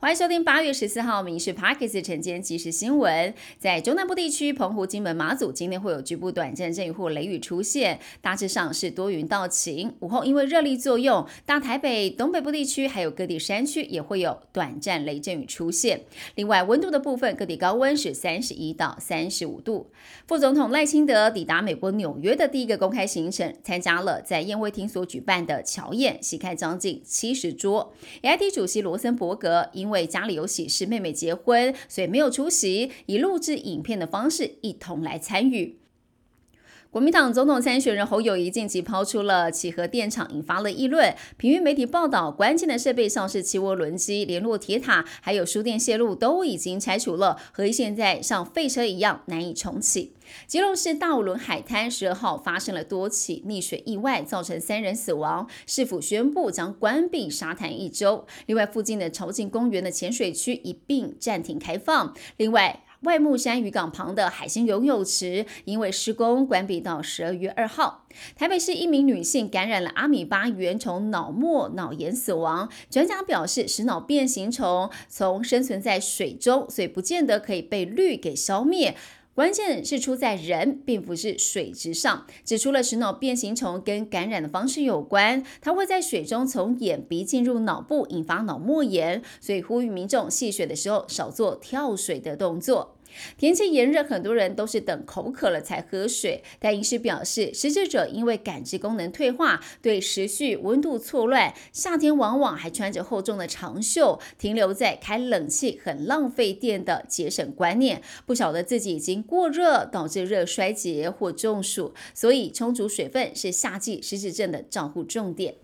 欢迎收听八月十四号《民事 Parkes》晨间即时新闻。在中南部地区，澎湖、金门、马祖今天会有局部短暂阵雨或雷雨出现，大致上是多云到晴。午后因为热力作用，大台北、东北部地区还有各地山区也会有短暂雷阵雨出现。另外，温度的部分，各地高温是三十一到三十五度。副总统赖清德抵达美国纽约的第一个公开行程，参加了在宴会厅所举办的乔宴，席开将近七十桌。I T 主席罗森伯格因因为家里有喜事，妹妹结婚，所以没有出席，以录制影片的方式一同来参与。国民党总统参选人侯友谊近期抛出了启和电厂，引发了议论。平运媒体报道，关键的设备像是汽涡轮机、联络铁塔，还有输电线路都已经拆除了，合一现在像废车一样难以重启。基隆市大五轮海滩十二号发生了多起溺水意外，造成三人死亡，市府宣布将关闭沙滩一周。另外，附近的朝境公园的浅水区一并暂停开放。另外，外木山渔港旁的海星游泳池因为施工关闭到十二月二号。台北市一名女性感染了阿米巴原虫脑膜脑炎死亡。专家表示，使脑变形虫从生存在水中，所以不见得可以被氯给消灭。关键是出在人，并不是水质上。指出了石脑变形虫跟感染的方式有关，它会在水中从眼鼻进入脑部，引发脑膜炎。所以呼吁民众戏水的时候少做跳水的动作。天气炎热，很多人都是等口渴了才喝水。但医师表示，失智者因为感知功能退化，对时序、温度错乱，夏天往往还穿着厚重的长袖，停留在开冷气很浪费电的节省观念，不晓得自己已经过热，导致热衰竭或中暑。所以，充足水分是夏季失智症的照护重点。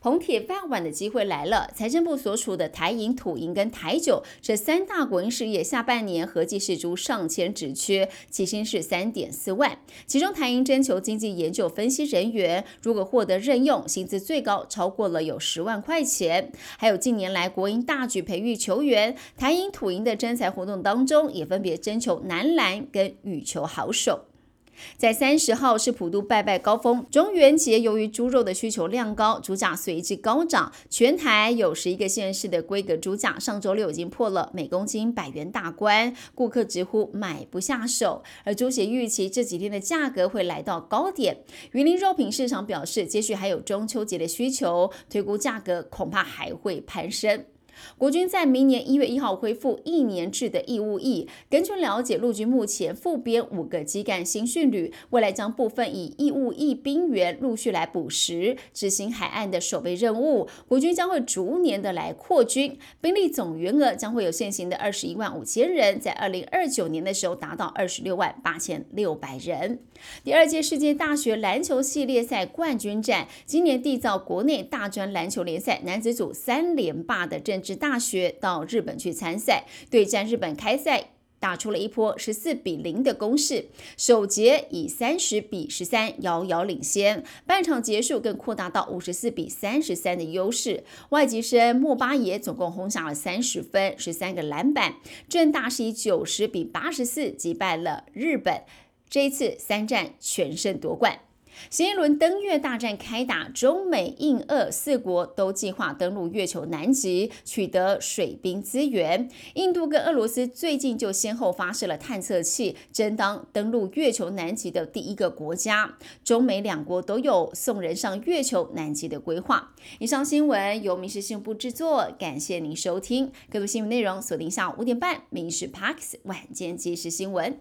捧铁饭碗的机会来了。财政部所处的台银、土银跟台酒这三大国营事业，下半年合计释出上千职缺，起薪是三点四万。其中台银征求经济研究分析人员，如果获得任用，薪资最高超过了有十万块钱。还有近年来国营大举培育球员，台银、土银的征才活动当中，也分别征求男篮跟羽球好手。在三十号是普渡拜拜高峰，中元节由于猪肉的需求量高，猪价随之高涨。全台有十一个县市的规格猪价，上周六已经破了每公斤百元大关，顾客直呼买不下手。而猪血预期这几天的价格会来到高点。云林肉品市场表示，接续还有中秋节的需求，推估价格恐怕还会攀升。国军在明年一月一号恢复一年制的义务役。根据了解，陆军目前复编五个基干新训旅，未来将部分以义务役兵员陆续来补实，执行海岸的守备任务。国军将会逐年的来扩军，兵力总员额将会有现行的二十一万五千人，在二零二九年的时候达到二十六万八千六百人。第二届世界大学篮球系列赛冠军战，今年缔造国内大专篮球联赛男子组三连霸的政治大学到日本去参赛，对战日本开赛打出了一波十四比零的攻势，首节以三十比十三遥遥领先，半场结束更扩大到五十四比三十三的优势。外籍生莫巴耶总共轰下了三十分，十三个篮板，正大是以九十比八十四击败了日本。这一次三战全胜夺冠。新一轮登月大战开打，中美印俄四国都计划登陆月球南极，取得水冰资源。印度跟俄罗斯最近就先后发射了探测器，争当登陆月球南极的第一个国家。中美两国都有送人上月球南极的规划。以上新闻由民事新闻部制作，感谢您收听。更多新闻内容锁定下午五点半《民事 Parks 晚间即时新闻》。